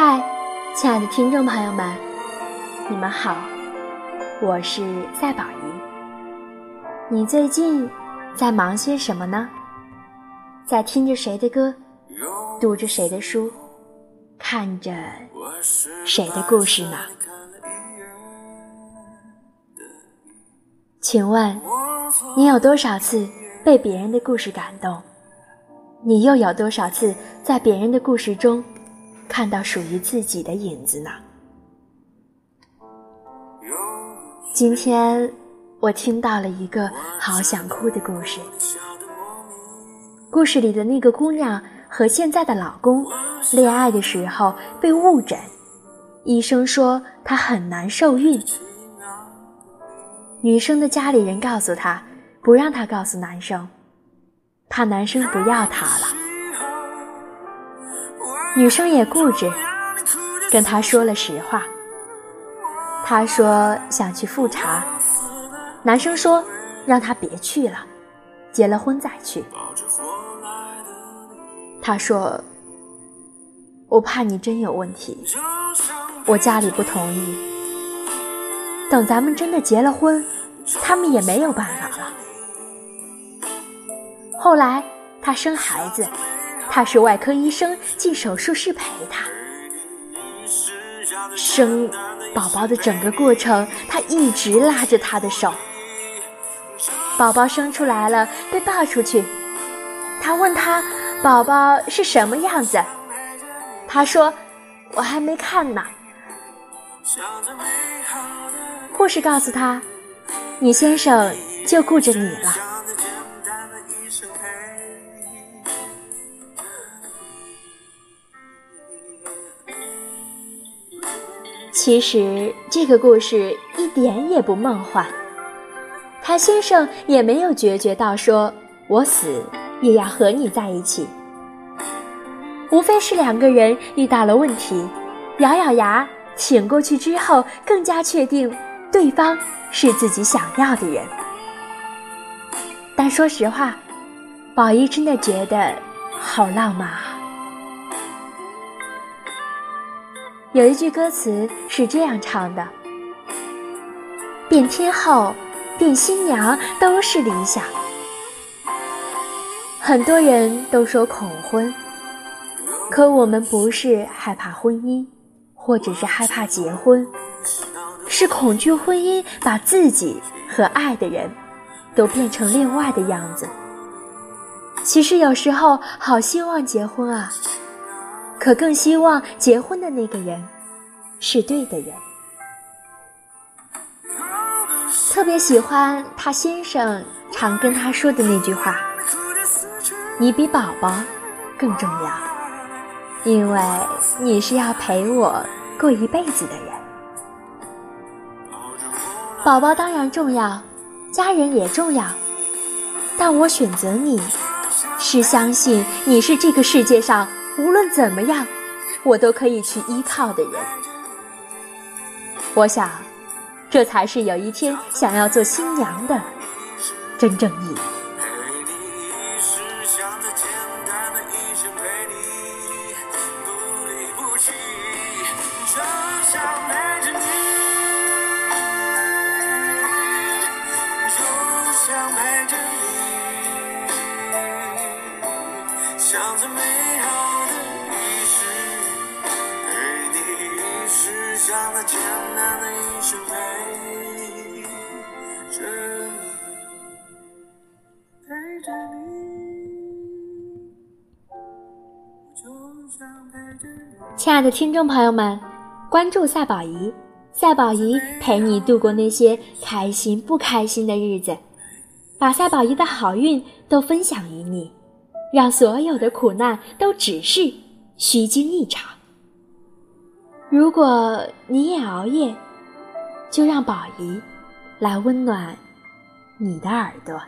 嗨，亲爱的听众朋友们，你们好，我是赛宝仪。你最近在忙些什么呢？在听着谁的歌，读着谁的书，看着谁的故事呢？请问，你有多少次被别人的故事感动？你又有多少次在别人的故事中？看到属于自己的影子呢。今天我听到了一个好想哭的故事。故事里的那个姑娘和现在的老公恋爱的时候被误诊，医生说她很难受孕。女生的家里人告诉她，不让她告诉男生，怕男生不要她了。女生也固执，跟他说了实话。他说想去复查，男生说让他别去了，结了婚再去。他说我怕你真有问题，我家里不同意。等咱们真的结了婚，他们也没有办法了。后来他生孩子。他是外科医生，进手术室陪他生宝宝的整个过程，他一直拉着他的手。宝宝生出来了，被抱出去，他问他宝宝是什么样子，他说我还没看呢。护士告诉他，你先生就顾着你了。其实这个故事一点也不梦幻，他先生也没有决绝到说“我死也要和你在一起”，无非是两个人遇到了问题，咬咬牙挺过去之后，更加确定对方是自己想要的人。但说实话，宝一真的觉得好浪漫啊。有一句歌词是这样唱的：“变天后，变新娘都是理想。”很多人都说恐婚，可我们不是害怕婚姻，或者是害怕结婚，是恐惧婚姻把自己和爱的人都变成另外的样子。其实有时候好希望结婚啊。可更希望结婚的那个人是对的人。特别喜欢他先生常跟他说的那句话：“你比宝宝更重要，因为你是要陪我过一辈子的人。宝宝当然重要，家人也重要，但我选择你，是相信你是这个世界上。”无论怎么样，我都可以去依靠的人。我想，这才是有一天想要做新娘的真正意义。简单的一生陪着你，陪着你，就像陪着。亲爱的听众朋友们，关注赛宝仪，赛宝仪陪你度过那些开心不开心的日子，把赛宝仪的好运都分享于你，让所有的苦难都只是虚惊一场。如果你也熬夜，就让宝仪来温暖你的耳朵。